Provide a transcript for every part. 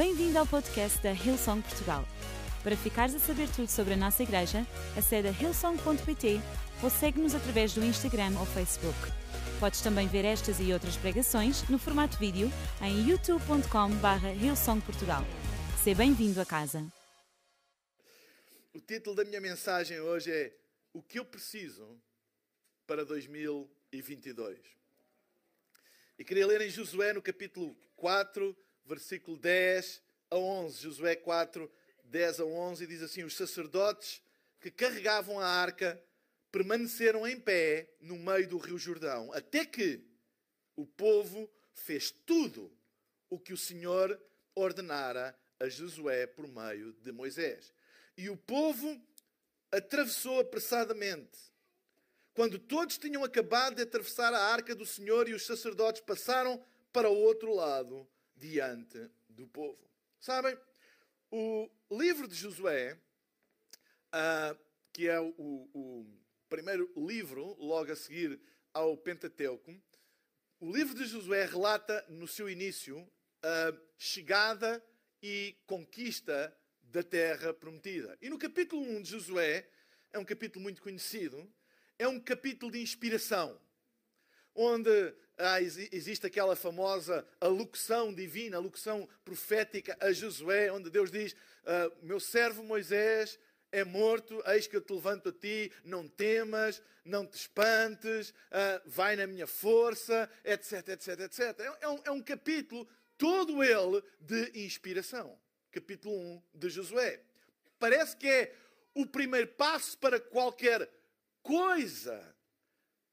Bem-vindo ao podcast da Hillsong Portugal. Para ficares a saber tudo sobre a nossa igreja, acede a hillsong.pt ou segue-nos através do Instagram ou Facebook. Podes também ver estas e outras pregações no formato vídeo em youtube.com.br hillsongportugal. Seja bem-vindo a casa. O título da minha mensagem hoje é O que eu preciso para 2022. E queria ler em Josué no capítulo 4, versículo 10 a 11. Josué 4, 10 a 11, e diz assim: Os sacerdotes que carregavam a arca permaneceram em pé no meio do rio Jordão, até que o povo fez tudo o que o Senhor ordenara a Josué por meio de Moisés. E o povo atravessou apressadamente. Quando todos tinham acabado de atravessar a arca do Senhor e os sacerdotes passaram para o outro lado, diante do povo. Sabem, o livro de Josué, uh, que é o, o, primeiro livro, logo a seguir ao Pentateuco, o livro de Josué relata no seu início a chegada e conquista da terra prometida. E no capítulo 1 de Josué, é um capítulo muito conhecido, é um capítulo de inspiração onde ah, existe aquela famosa alocução divina, alocução profética a Josué, onde Deus diz: ah, Meu servo Moisés é morto, eis que eu te levanto a ti, não temas, não te espantes, ah, vai na minha força, etc, etc, etc. É, um, é um capítulo, todo ele, de inspiração. Capítulo 1 de Josué. Parece que é o primeiro passo para qualquer coisa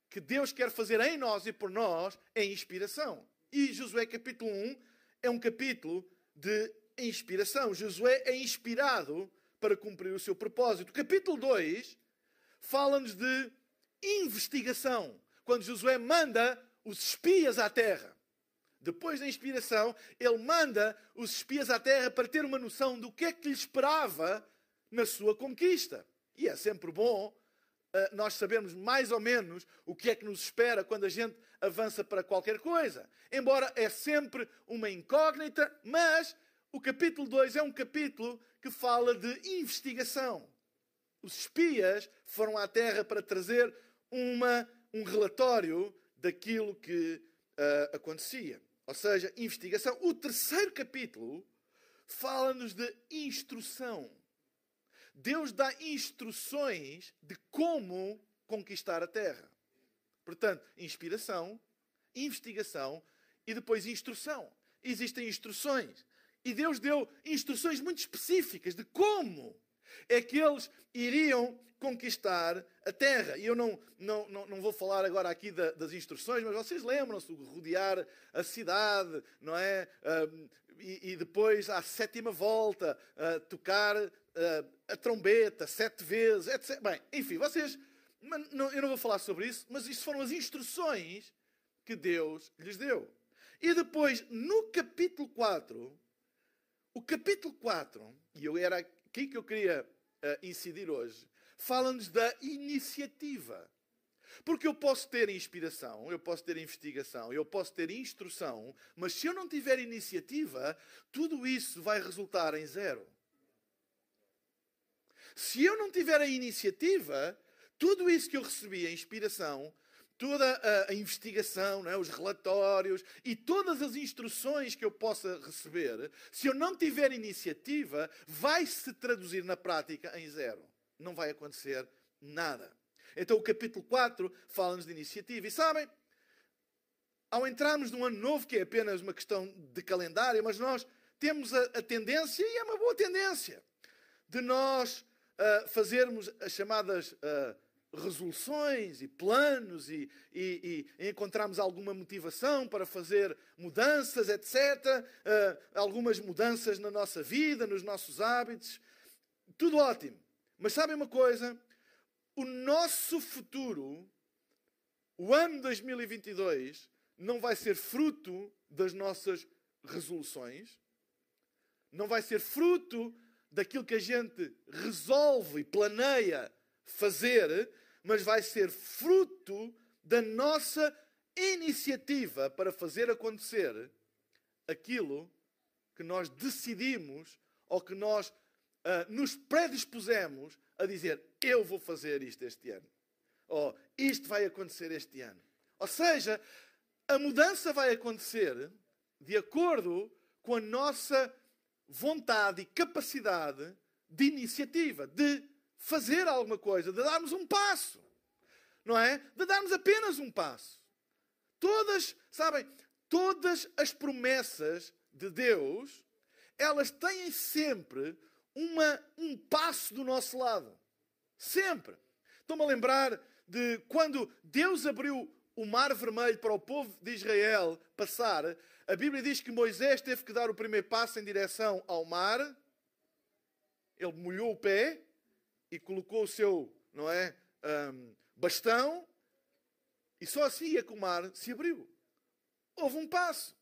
que Deus quer fazer em nós e por nós é inspiração. E Josué capítulo 1 é um capítulo de inspiração. Josué é inspirado para cumprir o seu propósito. capítulo 2 fala-nos de investigação. Quando Josué manda os espias à terra. Depois da inspiração, ele manda os espias à terra para ter uma noção do que é que lhe esperava na sua conquista. E é sempre bom nós sabemos mais ou menos o que é que nos espera quando a gente avança para qualquer coisa. Embora é sempre uma incógnita, mas o capítulo 2 é um capítulo que fala de investigação. Os espias foram à Terra para trazer uma, um relatório daquilo que uh, acontecia. Ou seja, investigação. O terceiro capítulo fala-nos de instrução. Deus dá instruções de como conquistar a terra. Portanto, inspiração, investigação e depois instrução. Existem instruções. E Deus deu instruções muito específicas de como é que eles iriam conquistar a terra. E eu não, não, não, não vou falar agora aqui da, das instruções, mas vocês lembram-se de rodear a cidade, não é? Uh, e, e, depois, à sétima volta, uh, tocar uh, a trombeta sete vezes, etc. Bem, enfim, vocês. Não, eu não vou falar sobre isso, mas isso foram as instruções que Deus lhes deu. E depois, no capítulo 4, o capítulo 4, e eu era aqui que eu queria uh, incidir hoje, fala-nos da iniciativa. Porque eu posso ter inspiração, eu posso ter investigação, eu posso ter instrução, mas se eu não tiver iniciativa, tudo isso vai resultar em zero. Se eu não tiver a iniciativa, tudo isso que eu recebi, a inspiração, toda a, investigação, é? os relatórios e todas as instruções que eu possa receber, se eu não tiver iniciativa, vai se traduzir na prática em zero. Não vai acontecer nada. Então o capítulo 4 fala-nos de iniciativa. E sabem, ao entrarmos num ano novo, que é apenas uma questão de calendário, mas nós temos a, a tendência, e é uma boa tendência, de nós uh, fazermos as chamadas uh, resoluções e planos e, e, e, encontrarmos alguma motivação para fazer mudanças, etc. Uh, algumas mudanças na nossa vida, nos nossos hábitos. Tudo ótimo. Mas sabem uma coisa? O nosso futuro, o ano 2022, não vai ser fruto das nossas resoluções, não vai ser fruto daquilo que a gente resolve e planeia fazer, mas vai ser fruto da nossa iniciativa para fazer acontecer aquilo que nós decidimos ou que nós uh, nos predispusemos a dizer: Eu vou fazer isto este ano. Ou isto vai acontecer este ano. Ou seja, a mudança vai acontecer de acordo com a nossa vontade e capacidade de iniciativa, de fazer alguma coisa, de darmos um passo. Não é? De darmos apenas um passo. Todas, sabem, todas as promessas de Deus, elas têm sempre uma, um passo do nosso lado. Sempre. Estou-me a lembrar de quando Deus abriu o mar vermelho para o povo de Israel passar, a Bíblia diz que Moisés teve que dar o primeiro passo em direção ao mar. Ele molhou o pé e colocou o seu, não é, um, bastão e só assim é que o mar se abriu. Houve um passo,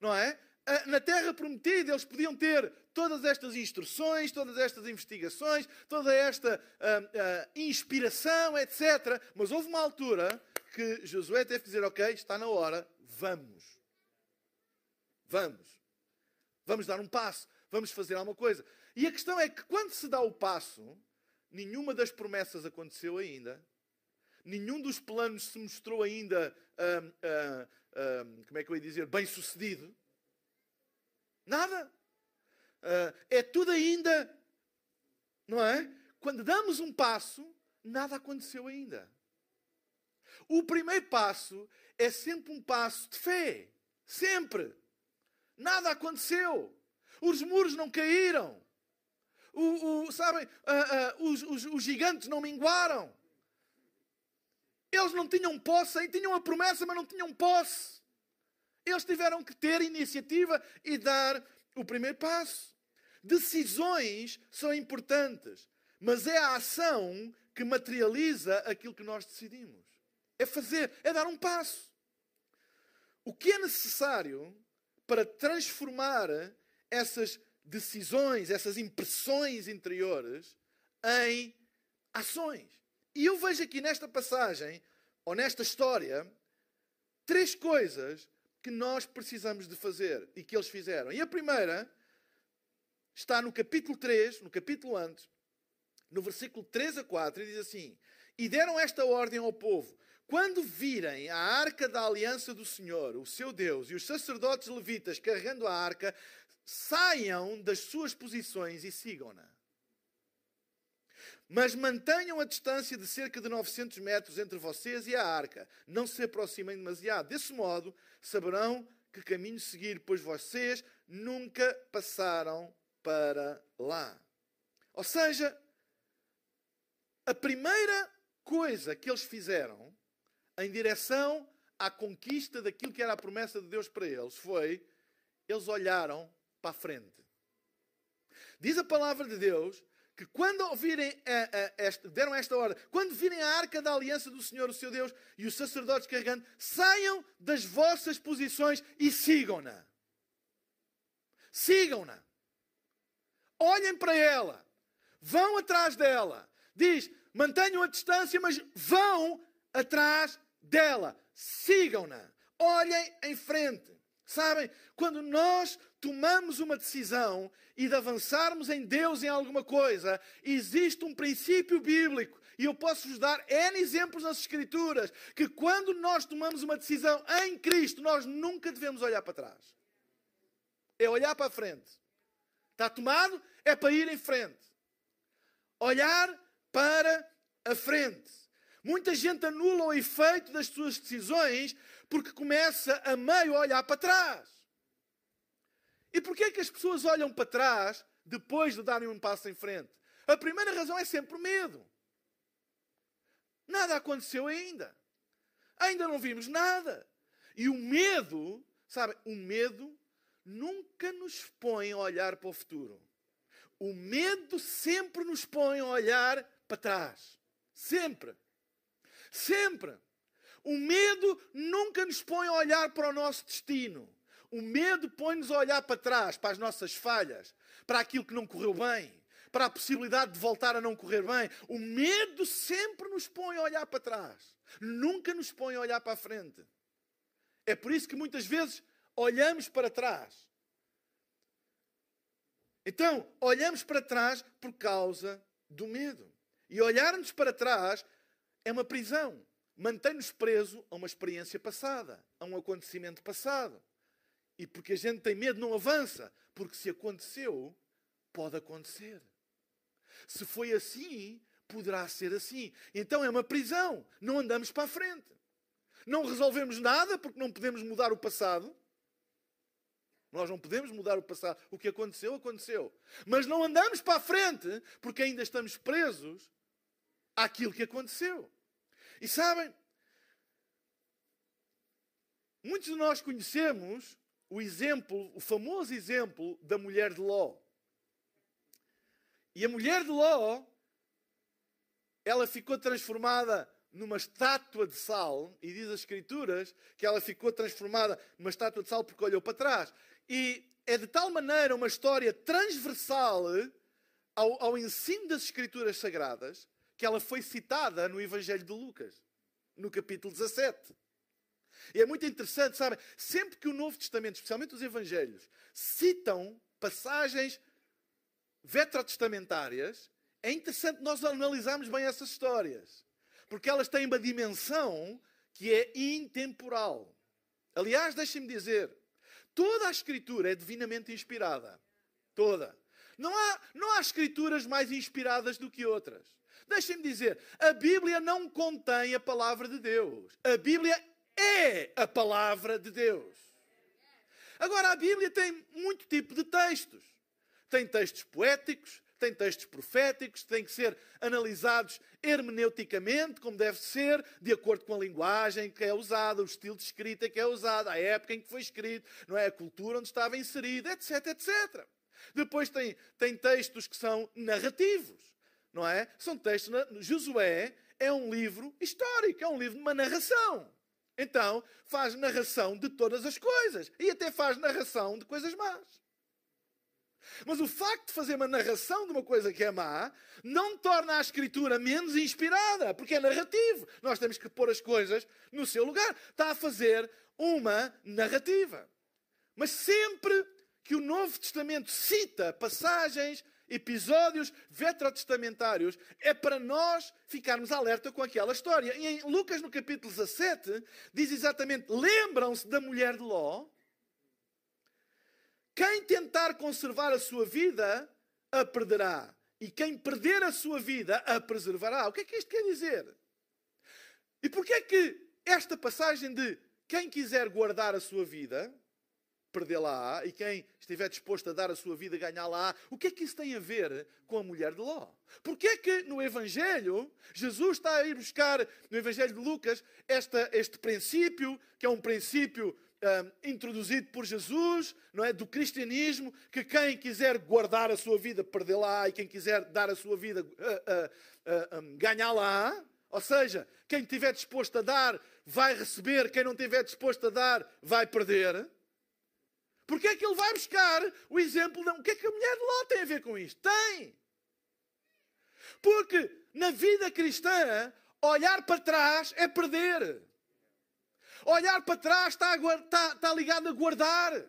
não é? Na terra prometida eles podiam ter todas estas instruções, todas estas investigações, toda esta uh, uh, inspiração, etc. Mas houve uma altura que Josué teve que dizer: Ok, está na hora, vamos. Vamos. Vamos dar um passo, vamos fazer alguma coisa. E a questão é que quando se dá o passo, nenhuma das promessas aconteceu ainda, nenhum dos planos se mostrou ainda, hum, hum, hum, como é que eu ia dizer, bem sucedido. Nada. Uh, é tudo ainda, não é? Quando damos um passo, nada aconteceu ainda. O primeiro passo é sempre um passo de fé. Sempre. Nada aconteceu. Os muros não caíram. O, o sabem, uh, uh, os, os, os gigantes não minguaram. Eles não tinham posse, tinham a promessa, mas não tinham posse. Eles tiveram que ter iniciativa e dar o primeiro passo. Decisões são importantes, mas é a ação que materializa aquilo que nós decidimos. É fazer, é dar um passo. O que é necessário para transformar essas decisões, essas impressões interiores em ações? E eu vejo aqui nesta passagem, ou nesta história, três coisas que nós precisamos de fazer e que eles fizeram. E a primeira está no capítulo 3, no capítulo antes, no versículo 3 a 4, e diz assim: E deram esta ordem ao povo: quando virem a arca da aliança do Senhor, o seu Deus, e os sacerdotes levitas carregando a arca, saiam das suas posições e sigam-na. Mas mantenham a distância de cerca de 900 metros entre vocês e a arca. Não se aproximem demasiado. Desse modo, saberão que caminho seguir, pois vocês nunca passaram para lá. Ou seja, a primeira coisa que eles fizeram em direção à conquista daquilo que era a promessa de Deus para eles foi eles olharam para a frente. Diz a palavra de Deus que quando ouvirem deram esta ordem, quando virem a arca da aliança do Senhor, o seu Deus, e os sacerdotes carregando, saiam das vossas posições e sigam-na. Sigam-na. Olhem para ela. Vão atrás dela. Diz: mantenham a distância, mas vão atrás dela. Sigam-na. Olhem em frente. Sabem, quando nós tomamos uma decisão e de avançarmos em Deus em alguma coisa, existe um princípio bíblico. E eu posso vos dar N exemplos nas Escrituras que quando nós tomamos uma decisão em Cristo, nós nunca devemos olhar para trás. É olhar para a frente. Está tomado? É para ir em frente. Olhar para a frente. Muita gente anula o efeito das suas decisões porque começa a meio olhar para trás. E porquê é que as pessoas olham para trás depois de darem um passo em frente? A primeira razão é sempre medo. Nada aconteceu ainda. Ainda não vimos nada. E o medo, sabe, o medo nunca nos põe a olhar para o futuro. O medo sempre nos põe a olhar para trás. Sempre. Sempre. O medo nunca nos põe a olhar para o nosso destino. O medo põe-nos a olhar para trás, para as nossas falhas, para aquilo que não correu bem, para a possibilidade de voltar a não correr bem. O medo sempre nos põe a olhar para trás, nunca nos põe a olhar para a frente. É por isso que muitas vezes olhamos para trás. Então, olhamos para trás por causa do medo. E olharmos para trás é uma prisão. Mantém-nos preso a uma experiência passada, a um acontecimento passado. E porque a gente tem medo, não avança. Porque se aconteceu, pode acontecer. Se foi assim, poderá ser assim. Então é uma prisão. Não andamos para a frente. Não resolvemos nada porque não podemos mudar o passado. Nós não podemos mudar o passado. O que aconteceu, aconteceu. Mas não andamos para a frente porque ainda estamos presos àquilo que aconteceu. E sabem, muitos de nós conhecemos o exemplo, o famoso exemplo da mulher de Ló. E a mulher de Ló, ela ficou transformada numa estátua de sal, e diz as Escrituras que ela ficou transformada numa estátua de sal porque olhou para trás. E é de tal maneira uma história transversal ao, ao ensino das Escrituras Sagradas que ela foi citada no Evangelho de Lucas, no capítulo 17. E é muito interessante, sabem? Sempre que o Novo Testamento, especialmente os Evangelhos, citam passagens vetrotestamentárias, é interessante nós analisarmos bem essas histórias. Porque elas têm uma dimensão que é intemporal. Aliás, deixem-me dizer, toda a Escritura é divinamente inspirada. Toda. Não há, não há escrituras mais inspiradas do que outras. Deixem-me dizer, a Bíblia não contém a palavra de Deus. A Bíblia é a palavra de Deus. Agora, a Bíblia tem muito tipo de textos. Tem textos poéticos, tem textos proféticos, têm que ser analisados hermeneuticamente, como deve ser, de acordo com a linguagem que é usada, o estilo de escrita que é usado, a época em que foi escrito, não é? a cultura onde estava inserido, etc, etc. Depois tem, tem textos que são narrativos não é? São textos. Josué é um livro histórico, é um livro de uma narração. Então, faz narração de todas as coisas e até faz narração de coisas más. Mas o facto de fazer uma narração de uma coisa que é má não torna a escritura menos inspirada, porque é narrativo. Nós temos que pôr as coisas no seu lugar. Está a fazer uma narrativa. Mas sempre que o Novo Testamento cita passagens episódios vetrotestamentários é para nós ficarmos alerta com aquela história. E em Lucas, no capítulo 17, diz exatamente: lembram-se da mulher de Ló? Quem tentar conservar a sua vida, a perderá. E quem perder a sua vida, a preservará. O que é que isto quer dizer? E porquê é que esta passagem de quem quiser guardar a sua vida, perdê-la-á, e quem estiver disposto a dar a sua vida, ganhá-la-á. O que é que isso tem a ver com a mulher de Ló? Porque é que no Evangelho, Jesus está a ir buscar, no Evangelho de Lucas, esta, este princípio, que é um princípio um, introduzido por Jesus, não é? Do cristianismo, que quem quiser guardar a sua vida, perdê-la-á, e quem quiser dar a sua vida, uh, uh, uh, um. Ou seja, quem estiver disposto a dar, vai receber, quem não estiver disposto a dar, vai perder. Porque é que ele vai buscar o exemplo de. O que é que a mulher de Ló tem a ver com isto? Tem! Porque na vida cristã, olhar para trás é perder. Olhar para trás está, está, está ligado a guardar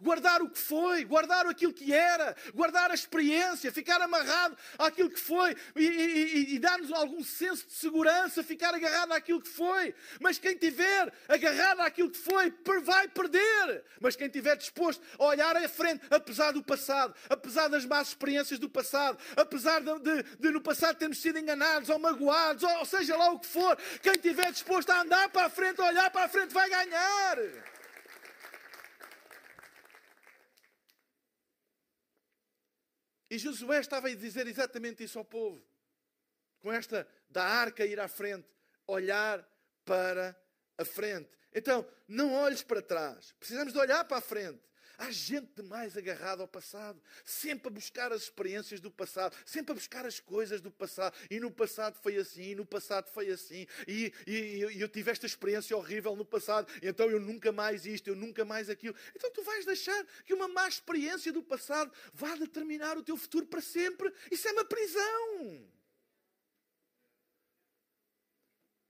guardar o que foi, guardar aquilo que era, guardar a experiência, ficar amarrado àquilo que foi e, e, e dar-nos algum senso de segurança, ficar agarrado àquilo que foi. Mas quem tiver agarrado àquilo que foi, vai perder. Mas quem tiver disposto a olhar à frente, apesar do passado, apesar das más experiências do passado, apesar de, de, de no passado termos sido enganados ou magoados, ou, ou seja lá o que for, quem tiver disposto a andar para a frente, a olhar para a frente, vai ganhar. E Josué estava a dizer exatamente isso ao povo. Com esta da arca ir à frente, olhar para a frente. Então, não olhes para trás. Precisamos de olhar para a frente. Há gente demais agarrada ao passado, sempre a buscar as experiências do passado, sempre a buscar as coisas do passado. E no passado foi assim, e no passado foi assim, e, e, e eu tive esta experiência horrível no passado, então eu nunca mais isto, eu nunca mais aquilo. Então tu vais deixar que uma má experiência do passado vá determinar o teu futuro para sempre. Isso é uma prisão.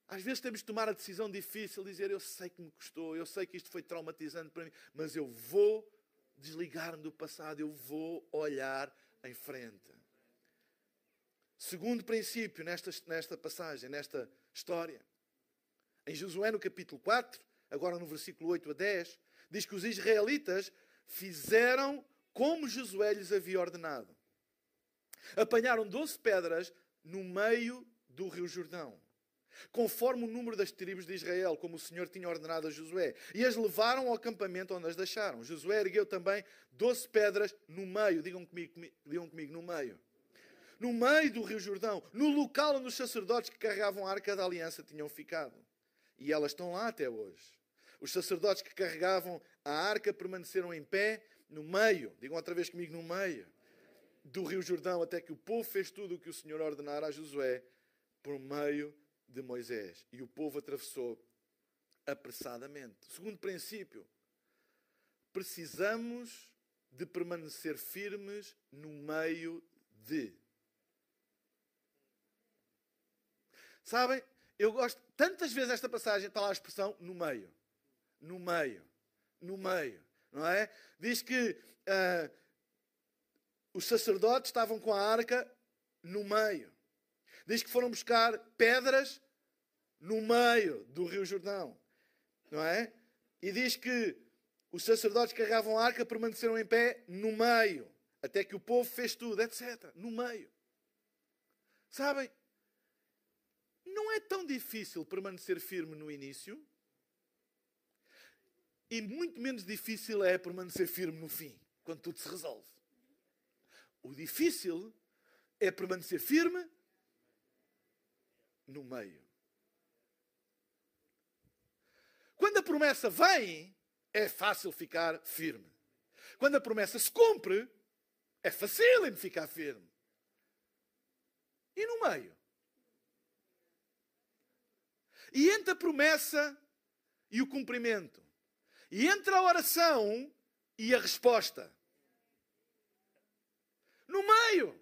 Às vezes temos de tomar a decisão difícil, dizer: Eu sei que me custou, eu sei que isto foi traumatizante para mim, mas eu vou desligar-me do passado, eu vou olhar em frente. Segundo princípio nesta, nesta passagem, nesta história. Em Josué, no capítulo 4, agora no versículo 8 a 10, diz que os israelitas fizeram como Josué lhes havia ordenado. Apanharam doze pedras no meio do rio Jordão, conforme o número das tribos de Israel, como o Senhor tinha ordenado a Josué, e as levaram ao acampamento onde as deixaram. Josué ergueu também doze pedras no meio, digam comigo, digam comigo, no meio. No meio do rio Jordão, no local onde os sacerdotes que carregavam a arca da aliança tinham ficado. E elas estão lá até hoje. Os sacerdotes que carregavam a arca permaneceram em pé no meio, digam outra vez comigo, no meio do Rio Jordão, até que o povo fez tudo o que o Senhor ordenara a Josué por meio de Moisés. E o povo atravessou apressadamente. Segundo princípio, precisamos de permanecer firmes no meio de. Sabem, eu gosto, tantas vezes esta passagem está lá a expressão no meio. No meio. No meio. Não é? Diz que uh, os sacerdotes estavam com a arca no meio. Diz que foram buscar pedras no meio do Rio Jordão. Não é? E diz que os sacerdotes que carregavam a arca permaneceram em pé no meio. Até que o povo fez tudo, etc. No meio. Sabem? Não é tão difícil permanecer firme no início. E muito menos difícil é permanecer firme no fim, quando tudo se resolve. O difícil é permanecer firme no meio. Quando a promessa vem, é fácil ficar firme. Quando a promessa se cumpre, é fácil em ficar firme. E no meio? E entre a promessa e o cumprimento? E entre a oração e a resposta? No meio.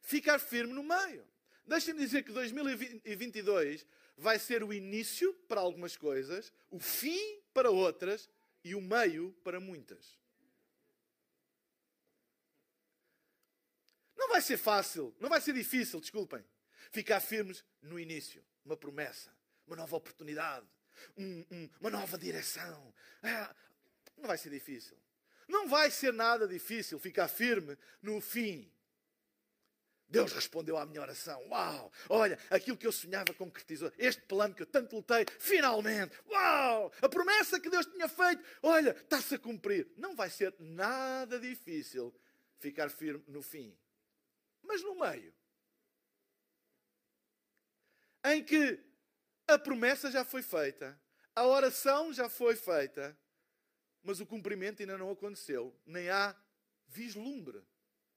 Ficar firme no meio. Deixem-me dizer que 2022 vai ser o início para algumas coisas, o fim para outras e o meio para muitas. Não vai ser fácil, não vai ser difícil, desculpem, ficar firmes no início. Uma promessa, uma nova oportunidade, um, um, uma nova direção. É, não vai ser difícil. Não vai ser nada difícil ficar firme no fim. Deus respondeu à minha oração. Uau! Olha, aquilo que eu sonhava concretizou. Este plano que eu tanto lutei, finalmente! Uau! A promessa que Deus tinha feito, olha, está-se a cumprir. Não vai ser nada difícil ficar firme no fim. Mas no meio, em que a promessa já foi feita, a oração já foi feita, mas o cumprimento ainda não aconteceu, nem há vislumbre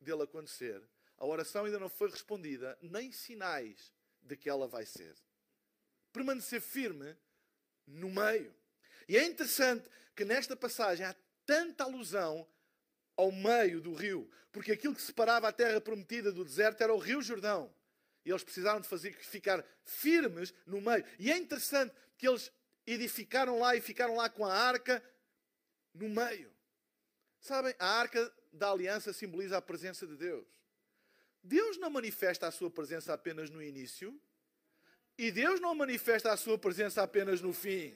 dele acontecer. A oração ainda não foi respondida, nem sinais de que ela vai ser. Permanecer firme no meio. E é interessante que nesta passagem há tanta alusão ao meio do rio, porque aquilo que separava a terra prometida do deserto era o rio Jordão. E eles precisaram de fazer ficar firmes no meio. E é interessante que eles edificaram lá e ficaram lá com a arca no meio. Sabem, a arca da aliança simboliza a presença de Deus. Deus não manifesta a sua presença apenas no início, e Deus não manifesta a sua presença apenas no fim.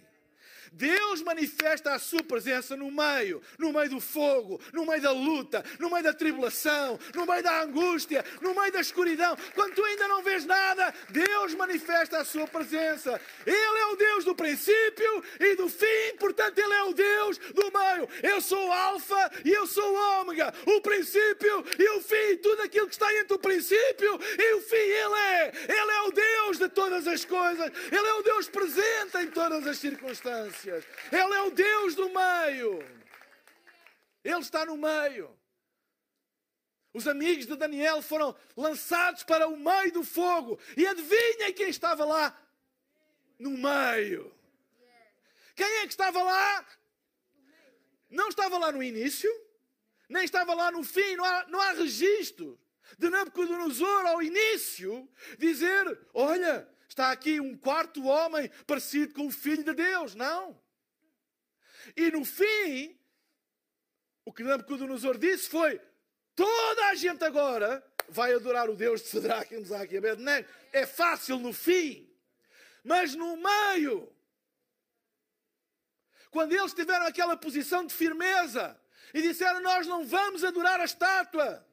Deus manifesta a sua presença no meio, no meio do fogo, no meio da luta, no meio da tribulação, no meio da angústia, no meio da escuridão. Quando tu ainda não vês nada, Deus manifesta a sua presença. Ele é o Deus do princípio e do fim, portanto, Ele é o Deus do meio. Eu sou o Alfa e eu sou o Ômega, o princípio e o fim, tudo aquilo que está entre o princípio e o fim, Ele é. Ele é o Deus de todas as coisas, Ele é o Deus presente em todas as circunstâncias. Ele é o Deus do meio. Ele está no meio. Os amigos de Daniel foram lançados para o meio do fogo. E adivinhem quem estava lá? No meio. Quem é que estava lá? Não estava lá no início, nem estava lá no fim, não há, não há registro de Nabucodonosor ao início dizer: Olha, está aqui um quarto homem parecido com o Filho de Deus. Não. E no fim, o que Nabucodonosor disse foi: toda a gente agora vai adorar o Deus de Sadraque, Mesaque e Abednego. É fácil no fim, mas no meio, quando eles tiveram aquela posição de firmeza e disseram: Nós não vamos adorar a estátua,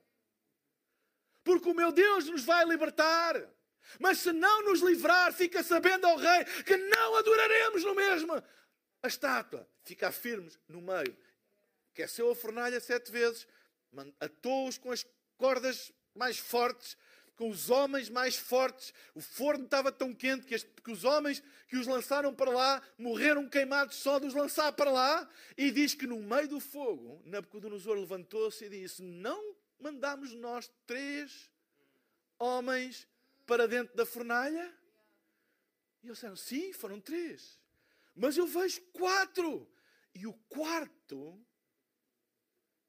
porque o meu Deus nos vai libertar. Mas se não nos livrar, fica sabendo ao rei que não adoraremos no mesmo a estátua. Ficar firmes no meio. Aqueceu a fornalha sete vezes, atou-os com as cordas mais fortes, com os homens mais fortes. O forno estava tão quente que, que, os homens que os lançaram para lá morreram queimados só de os lançar para lá. E diz que no meio do fogo, Nabucodonosor levantou-se e disse: Não mandamos nós três homens para dentro da fornalha? E eles disseram: Sim, foram três. Mas eu vejo quatro. E o quarto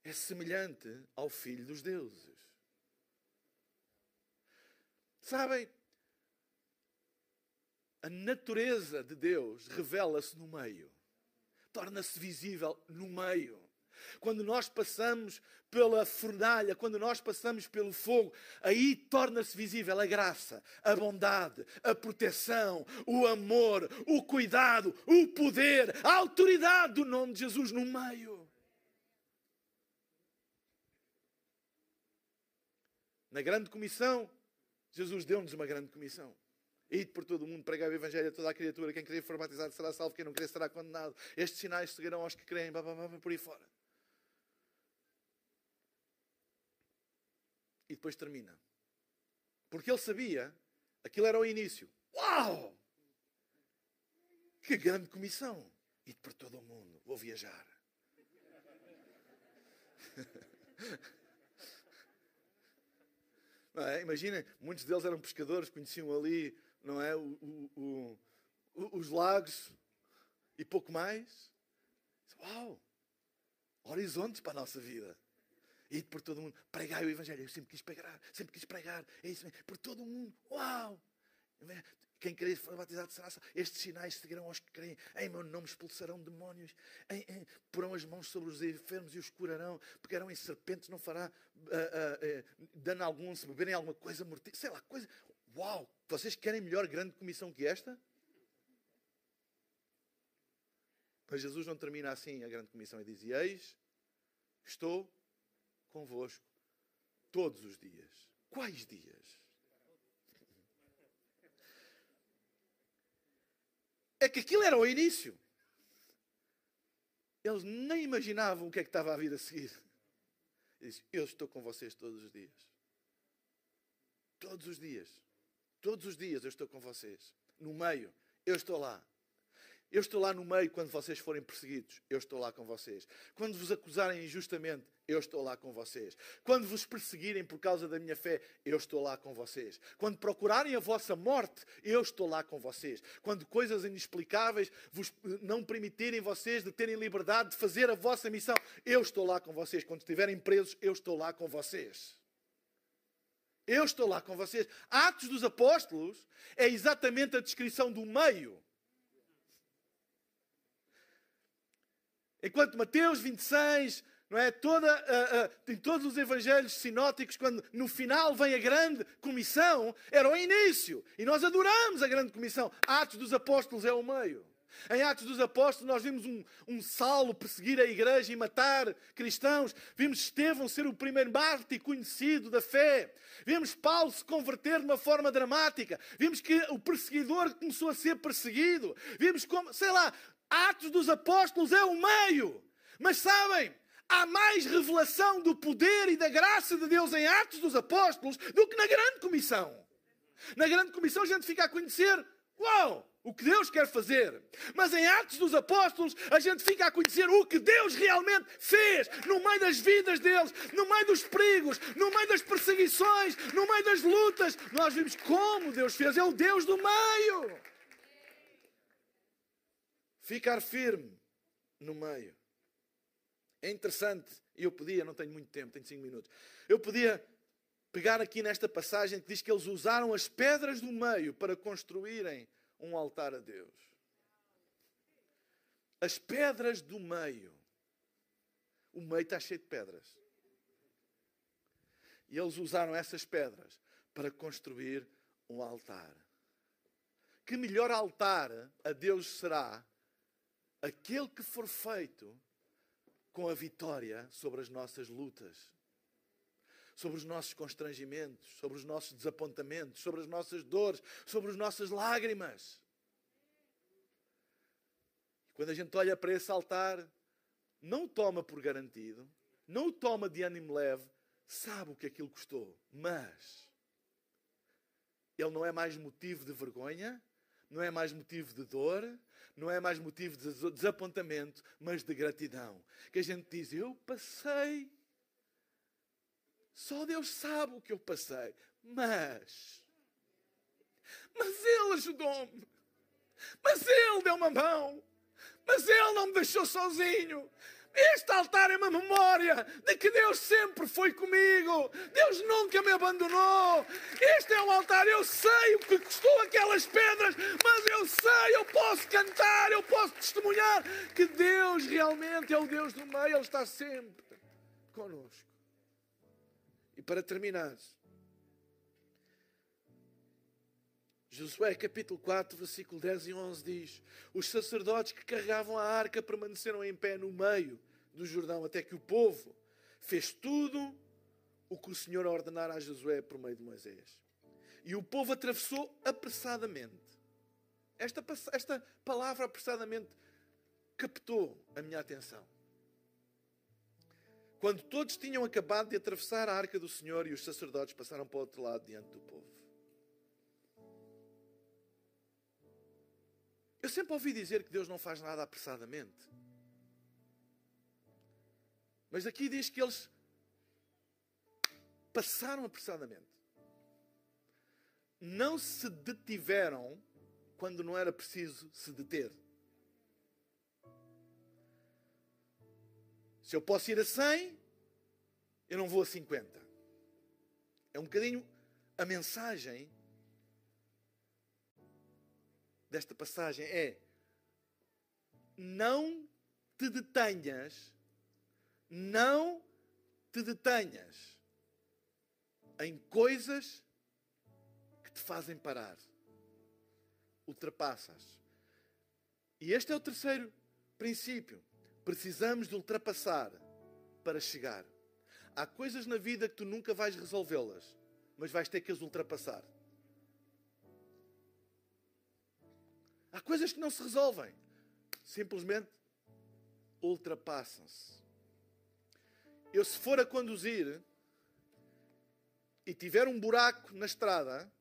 é semelhante ao filho dos deuses. Sabem, a natureza de Deus revela-se no meio, torna-se visível no meio. Quando nós passamos pela fornalha, quando nós passamos pelo fogo, aí torna-se visível a graça, a bondade, a proteção, o amor, o cuidado, o poder, a autoridade do nome de Jesus no meio. Na grande comissão, Jesus deu-nos uma grande comissão. Ide por todo o mundo, pregar o Evangelho a toda a criatura. Quem crer for batizado será salvo, quem não crer será condenado. Estes sinais seguirão aos que creem, por aí fora. Depois termina. Porque ele sabia, aquilo era o início. Uau! Que grande comissão! Ide por todo o mundo, vou viajar. É? Imaginem, muitos deles eram pescadores, conheciam ali, não é, o, o, o, os lagos e pouco mais. Uau! Horizontes para a nossa vida. E por todo o mundo, pregar o Evangelho. Eu sempre quis pregar, sempre quis pregar. É isso mesmo, por todo o mundo. Uau! Quem crer for batizado será Estes sinais seguirão aos que creem. Em meu nome expulsarão demónios. Em, em, porão as mãos sobre os enfermos e os curarão. Pegarão em serpentes, não fará uh, uh, uh, dano algum se beberem alguma coisa mortífera. Sei lá, coisa. Uau! Vocês querem melhor grande comissão que esta? Mas Jesus não termina assim a grande comissão e diz: Eis, estou convosco todos os dias. Quais dias? É que aquilo era o início. Eles nem imaginavam o que é que estava a vir a seguir. Ele disse: Eu estou com vocês todos os dias. Todos os dias. Todos os dias eu estou com vocês. No meio, eu estou lá. Eu estou lá no meio quando vocês forem perseguidos. Eu estou lá com vocês. Quando vos acusarem injustamente, eu estou lá com vocês. Quando vos perseguirem por causa da minha fé, eu estou lá com vocês. Quando procurarem a vossa morte, eu estou lá com vocês. Quando coisas inexplicáveis vos não permitirem vocês de terem liberdade de fazer a vossa missão, eu estou lá com vocês. Quando estiverem presos, eu estou lá com vocês. Eu estou lá com vocês. Atos dos Apóstolos é exatamente a descrição do meio Enquanto Mateus 26, não é? Toda, uh, uh, em todos os evangelhos sinóticos, quando no final vem a grande comissão, era o início. E nós adoramos a grande comissão. Atos dos Apóstolos é o meio. Em Atos dos Apóstolos, nós vimos um, um Saulo perseguir a igreja e matar cristãos. Vimos Estevão ser o primeiro mártir conhecido da fé. Vimos Paulo se converter de uma forma dramática. Vimos que o perseguidor começou a ser perseguido. Vimos como, sei lá, Atos dos Apóstolos é o meio. Mas sabem, há mais revelação do poder e da graça de Deus em Atos dos Apóstolos do que na Grande Comissão. Na Grande Comissão a gente fica a conhecer, uau, o que Deus quer fazer. Mas em Atos dos Apóstolos a gente fica a conhecer o que Deus realmente fez no meio das vidas deles, no meio dos perigos, no meio das perseguições, no meio das lutas. Nós vimos como Deus fez, é o Deus do meio ficar firme no meio. É interessante, eu podia, não tenho muito tempo, tenho cinco minutos. Eu podia pegar aqui nesta passagem que diz que eles usaram as pedras do meio para construírem um altar a Deus. As pedras do meio. o meio está cheio de pedras. E eles usaram essas pedras para construir um altar. Que melhor altar a Deus será aquele que for feito com a vitória sobre as nossas lutas, sobre os nossos constrangimentos, sobre os nossos desapontamentos, sobre as nossas dores, sobre as nossas lágrimas. Quando a gente olha para esse altar, não o toma por garantido, não o toma de ânimo leve, sabe o que aquilo custou, mas ele não é mais motivo de vergonha, não é mais motivo de dor, não é mais motivo de desapontamento, mas de gratidão. Que a gente diz: Eu passei, só Deus sabe o que eu passei, mas, mas Ele ajudou-me, mas Ele deu uma mão, mas Ele não me deixou sozinho, este altar é uma memória de que Deus sempre foi comigo. Deus nunca me abandonou. Este é um altar. Eu sei o que custou aquelas pedras, mas eu sei, eu posso cantar, eu posso testemunhar que Deus realmente é o Deus do meio. Ele está sempre conosco. E para terminar, Josué capítulo 4, versículo 10 e 11 diz: Os sacerdotes que carregavam a arca permaneceram em pé no meio do Jordão, até que o povo fez tudo o que o Senhor ordenara a Josué por meio de Moisés. E o povo atravessou apressadamente. Esta, esta palavra apressadamente captou a minha atenção. Quando todos tinham acabado de atravessar a arca do Senhor e os sacerdotes passaram para o outro lado diante do povo. Sempre ouvi dizer que Deus não faz nada apressadamente. Mas aqui diz que eles passaram apressadamente. Não se detiveram quando não era preciso se deter. Se eu posso ir a 100, eu não vou a 50. É um bocadinho a mensagem desta passagem é: não te detenhas, não te detenhas em coisas que te fazem parar. Ultrapassas. E este é o terceiro princípio. Precisamos de ultrapassar para chegar. Há coisas na vida que tu nunca vais resolvê-las, mas vais ter que as ultrapassar. Há coisas que não se resolvem. Simplesmente ultrapassam-se. Eu, se for a conduzir e tiver um buraco na estrada,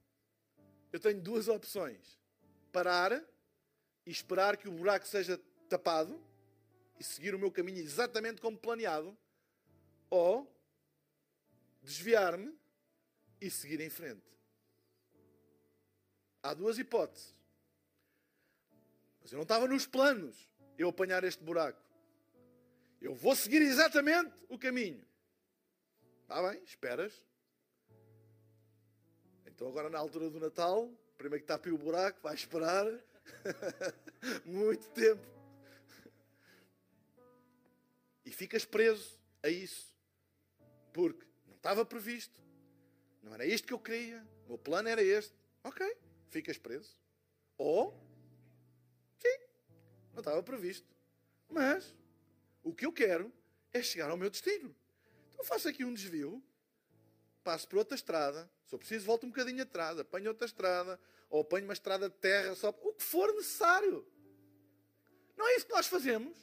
eu tenho duas opções: parar e esperar que o buraco seja tapado e seguir o meu caminho exatamente como planeado, ou desviar-me e seguir em frente. Há duas hipóteses. Mas eu não estava nos planos eu apanhar este buraco. Eu vou seguir exatamente o caminho. Está bem, esperas. Então agora na altura do Natal, primeiro que tape o buraco, vai esperar muito tempo. E ficas preso a isso. Porque não estava previsto. Não era isto que eu queria. O meu plano era este. Ok, ficas preso. Ou não estava previsto. Mas o que eu quero é chegar ao meu destino. Então faço aqui um desvio, passo por outra estrada, se eu preciso volto um bocadinho atrás, apanho outra estrada, ou apanho uma estrada de terra, só o que for necessário. Não é isso que nós fazemos.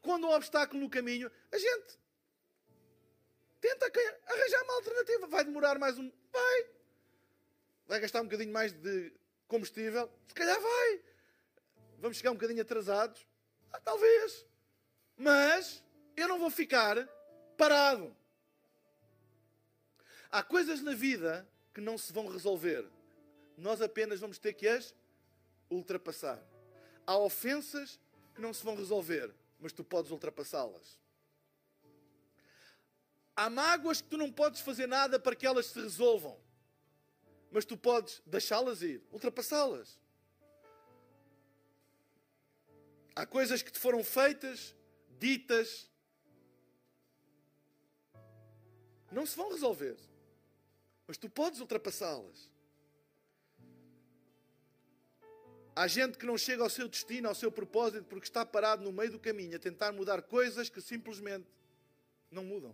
Quando há um obstáculo no caminho, a gente tenta arranjar uma alternativa. Vai demorar mais um. Vai. Vai gastar um bocadinho mais de combustível. Se calhar vai vamos chegar um bocadinho atrasados? Ah, talvez. Mas eu não vou ficar parado. Há coisas na vida que não se vão resolver. Nós apenas vamos ter que as ultrapassar. Há ofensas que não se vão resolver, mas tu podes ultrapassá-las. Há mágoas que tu não podes fazer nada para que elas se resolvam, mas tu podes deixá-las ir, ultrapassá-las. Há coisas que te foram feitas, ditas, não se vão resolver. Mas tu podes ultrapassá-las. Há gente que não chega ao seu destino, ao seu propósito, porque está parado no meio do caminho a tentar mudar coisas que simplesmente não mudam.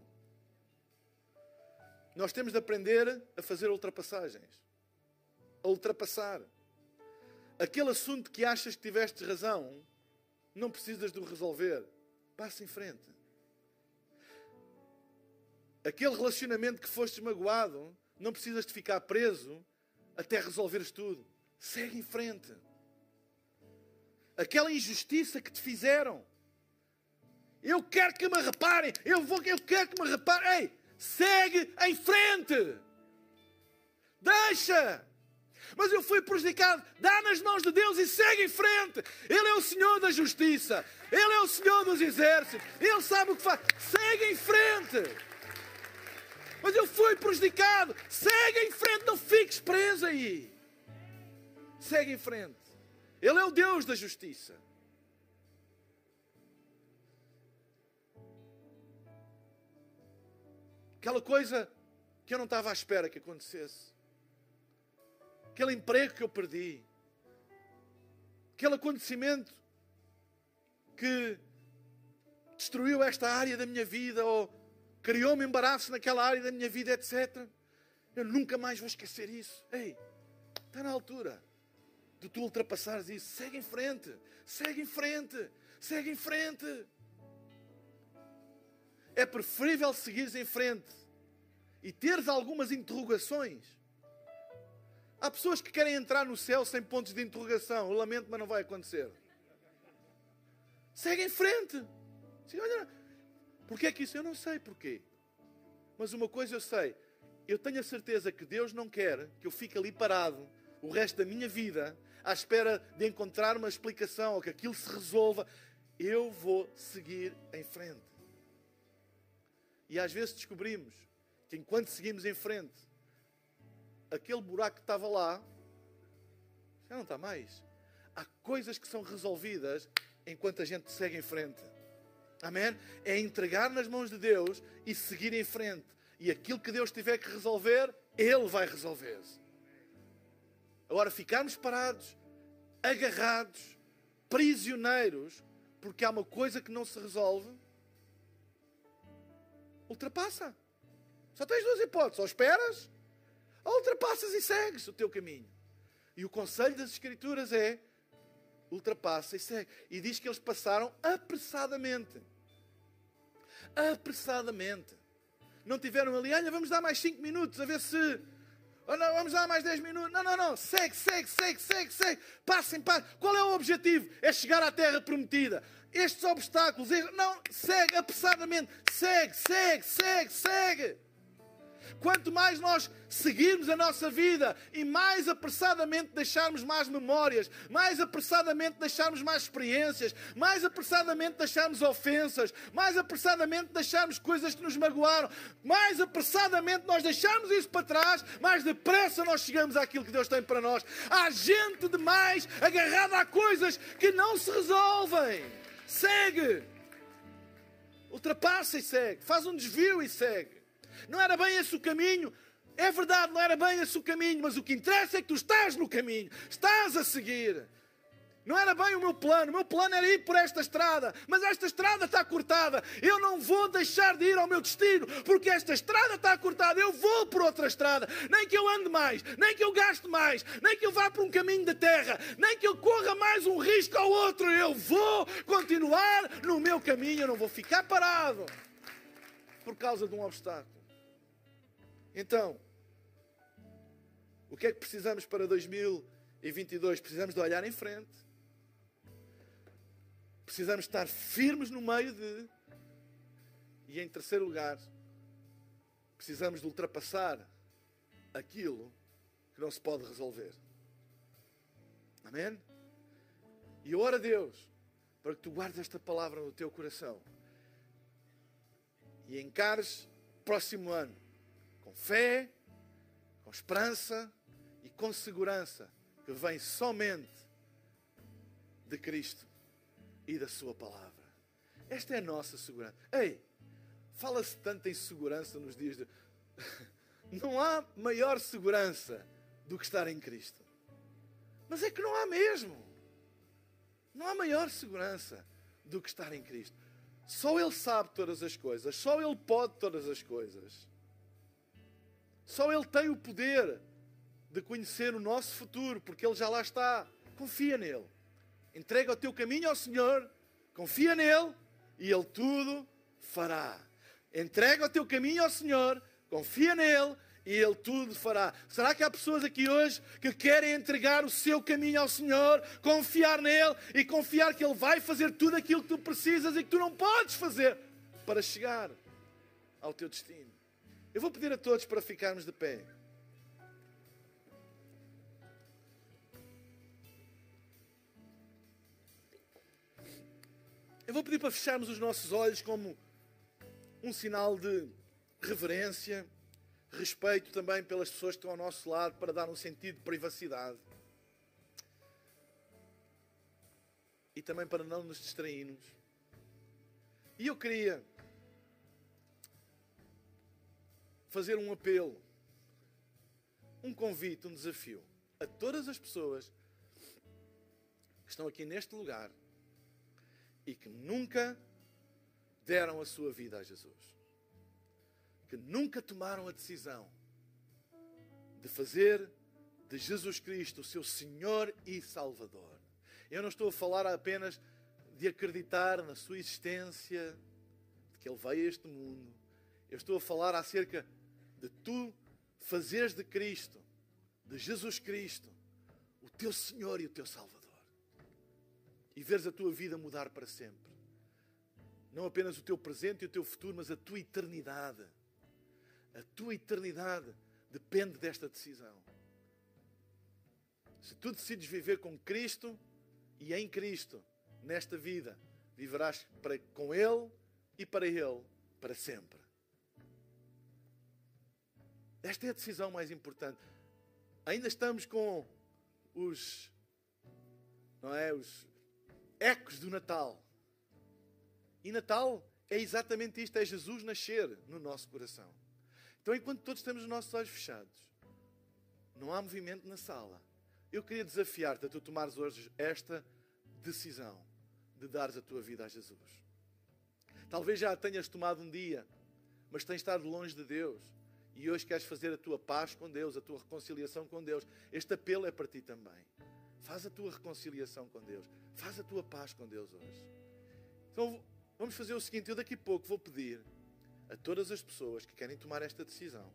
Nós temos de aprender a fazer ultrapassagens. A ultrapassar. Aquele assunto que achas que tiveste razão, não precisas de o resolver. Passa em frente. Aquele relacionamento que foste magoado, não precisas de ficar preso até resolveres tudo. Segue em frente aquela injustiça que te fizeram. Eu quero que me reparem, eu vou, eu quero que me reparem. Ei, segue em frente. Deixa. Mas eu fui prejudicado. Dá nas mãos de Deus e segue em frente. Ele é o Senhor da justiça. Ele é o Senhor dos exércitos. Ele sabe o que faz. Segue em frente. Mas eu fui prejudicado. Segue em frente. Não fiques preso aí. Segue em frente. Ele é o Deus da justiça. Aquela coisa que eu não estava à espera que acontecesse. Aquele emprego que eu perdi. Aquele acontecimento que destruiu esta área da minha vida ou criou-me embaraço naquela área da minha vida, etc. Eu nunca mais vou esquecer isso. Ei, está na altura de tu ultrapassares isso. Segue em frente, segue em frente, segue em frente. É preferível seguires em frente e teres algumas interrogações. Há pessoas que querem entrar no céu sem pontos de interrogação. Eu lamento, mas não vai acontecer. Segue em frente. olha, porquê é que isso? Eu não sei porquê. Mas uma coisa eu sei. Eu tenho a certeza que Deus não quer que eu fique ali parado o resto da minha vida à espera de encontrar uma explicação ou que aquilo se resolva. Eu vou seguir em frente. E às vezes descobrimos que enquanto seguimos em frente, aquele buraco que estava lá já não está mais. Há coisas que são resolvidas enquanto a gente segue em frente. Amém? É entregar nas mãos de Deus e seguir em frente. E aquilo que Deus tiver que resolver, Ele vai resolver. Agora, ficarmos parados, agarrados, prisioneiros, porque há uma coisa que não se resolve, ultrapassa. Só tens duas hipóteses: ou esperas, ultrapassas e segues o teu caminho. E o conselho das Escrituras é: ultrapassa e segue. E diz que eles passaram apressadamente. Apressadamente. Não tiveram ali, olha, vamos dar mais cinco minutos a ver se Oh, não, vamos lá mais 10 minutos. Não, não, não. Segue, segue, segue, segue, segue. Passem, passem. Qual é o objetivo? É chegar à terra prometida. Estes obstáculos. Não, segue apressadamente. Segue, segue, segue, segue. Quanto mais nós seguirmos a nossa vida e mais apressadamente deixarmos mais memórias, mais apressadamente deixarmos mais experiências, mais apressadamente deixarmos ofensas, mais apressadamente deixarmos coisas que nos magoaram, mais apressadamente nós deixarmos isso para trás, mais depressa nós chegamos àquilo que Deus tem para nós. Há gente demais agarrada a coisas que não se resolvem. Segue. Ultrapassa e segue. Faz um desvio e segue. Não era bem esse o caminho. É verdade, não era bem esse o caminho, mas o que interessa é que tu estás no caminho, estás a seguir. Não era bem o meu plano, o meu plano era ir por esta estrada, mas esta estrada está cortada. Eu não vou deixar de ir ao meu destino, porque esta estrada está cortada. Eu vou por outra estrada. Nem que eu ande mais, nem que eu gaste mais, nem que eu vá por um caminho de terra, nem que eu corra mais um risco ao outro. Eu vou continuar no meu caminho, eu não vou ficar parado por causa de um obstáculo. Então, o que é que precisamos para 2022? Precisamos de olhar em frente. Precisamos estar firmes no meio de. E em terceiro lugar, precisamos de ultrapassar aquilo que não se pode resolver. Amém? E eu oro a Deus para que tu guardes esta palavra no teu coração e encares próximo ano com fé, com esperança e com segurança que vem somente de Cristo e da Sua palavra. Esta é a nossa segurança. Ei, fala-se tanto em segurança nos dias de. não há maior segurança do que estar em Cristo. Mas é que não há mesmo. Não há maior segurança do que estar em Cristo. Só Ele sabe todas as coisas, só Ele pode todas as coisas. Só Ele tem o poder de conhecer o nosso futuro, porque Ele já lá está. Confia nele. Entrega o teu caminho ao Senhor, confia nele e Ele tudo fará. Entrega o teu caminho ao Senhor, confia nele e Ele tudo fará. Será que há pessoas aqui hoje que querem entregar o seu caminho ao Senhor, confiar nele e confiar que Ele vai fazer tudo aquilo que tu precisas e que tu não podes fazer para chegar ao teu destino? Eu vou pedir a todos para ficarmos de pé. Eu vou pedir para fecharmos os nossos olhos como um sinal de reverência respeito também pelas pessoas que estão ao nosso lado para dar um sentido de privacidade. E também para não nos distrairmos. E eu queria fazer um apelo, um convite, um desafio a todas as pessoas que estão aqui neste lugar e que nunca deram a sua vida a Jesus que nunca tomaram a decisão de fazer de Jesus Cristo o seu Senhor e Salvador. Eu não estou a falar apenas de acreditar na sua existência, de que Ele veio a este mundo. Eu estou a falar acerca de tu fazeres de Cristo, de Jesus Cristo, o teu Senhor e o teu Salvador. E veres a tua vida mudar para sempre. Não apenas o teu presente e o teu futuro, mas a tua eternidade. A tua eternidade depende desta decisão. Se tu decides viver com Cristo e em Cristo nesta vida, viverás para, com Ele e para Ele para sempre. Esta é a decisão mais importante. Ainda estamos com os, não é, os ecos do Natal. E Natal é exatamente isto: é Jesus nascer no nosso coração. Então, enquanto todos temos os nossos olhos fechados, não há movimento na sala. Eu queria desafiar-te a tu tomares hoje esta decisão de dares a tua vida a Jesus. Talvez já a tenhas tomado um dia, mas tens estado longe de Deus e hoje queres fazer a tua paz com Deus, a tua reconciliação com Deus. Este apelo é para ti também. Faz a tua reconciliação com Deus, faz a tua paz com Deus hoje. Então vamos fazer o seguinte: eu daqui a pouco vou pedir a todas as pessoas que querem tomar esta decisão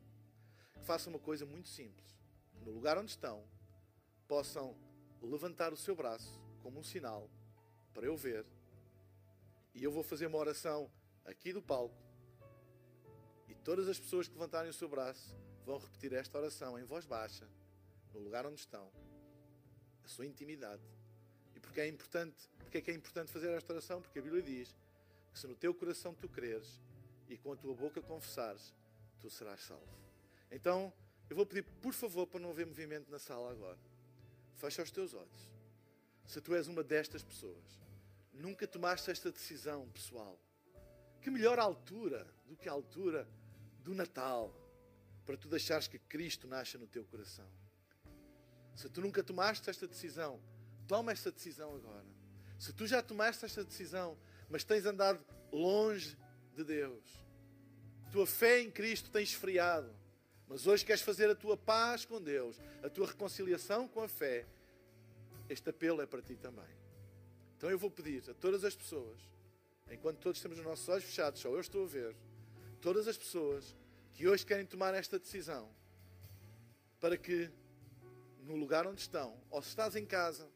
que façam uma coisa muito simples. No lugar onde estão, possam levantar o seu braço como um sinal para eu ver. E eu vou fazer uma oração aqui do palco. E todas as pessoas que levantarem o seu braço vão repetir esta oração em voz baixa, no lugar onde estão. A sua intimidade. E porque é importante, porque é que é importante fazer esta oração? Porque a Bíblia diz que se no teu coração tu creres e com a tua boca confessares, tu serás salvo. Então, eu vou pedir, por favor, para não haver movimento na sala agora. Fecha os teus olhos. Se tu és uma destas pessoas, nunca tomaste esta decisão pessoal, que melhor altura do que a altura do Natal para tu deixares que Cristo nasça no teu coração. Se tu nunca tomaste esta decisão, toma esta decisão agora. Se tu já tomaste esta decisão, mas tens andado longe de Deus. Tua fé em Cristo tem esfriado. Mas hoje queres fazer a tua paz com Deus, a tua reconciliação com a fé. Este apelo é para ti também. Então eu vou pedir a todas as pessoas, enquanto todos temos os nossos olhos fechados, só eu estou a ver, todas as pessoas que hoje querem tomar esta decisão, para que no lugar onde estão, ou se estás em casa,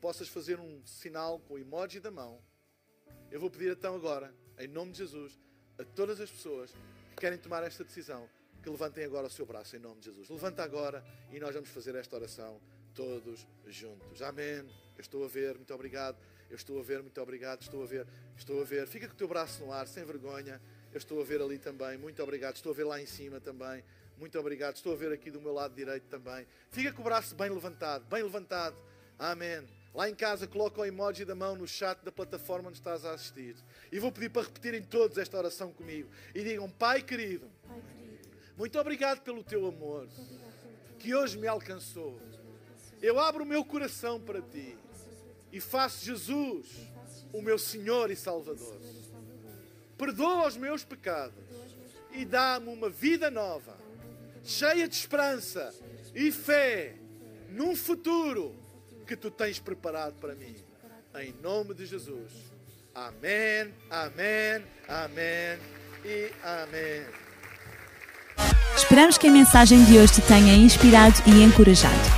possas fazer um sinal com o emoji da mão. Eu vou pedir então agora em nome de Jesus, a todas as pessoas que querem tomar esta decisão, que levantem agora o seu braço em nome de Jesus. Levanta agora e nós vamos fazer esta oração todos juntos. Amém. Eu estou a ver, muito obrigado. Eu estou a ver, muito obrigado. Estou a ver, estou a ver. Fica com o teu braço no ar, sem vergonha. Eu estou a ver ali também, muito obrigado. Estou a ver lá em cima também. Muito obrigado. Estou a ver aqui do meu lado direito também. Fica com o braço bem levantado, bem levantado. Amém. Lá em casa, coloca o emoji da mão no chat da plataforma onde estás a assistir. E vou pedir para repetirem todos esta oração comigo. E digam: Pai querido, Pai querido, Muito obrigado pelo teu amor que hoje me alcançou. Eu abro o meu coração para ti e faço Jesus o meu Senhor e Salvador. Perdoa os meus pecados e dá-me uma vida nova, cheia de esperança e fé num futuro que tu tens preparado para mim. Em nome de Jesus. Amém, amém, amém e amém. Esperamos que a mensagem de hoje te tenha inspirado e encorajado.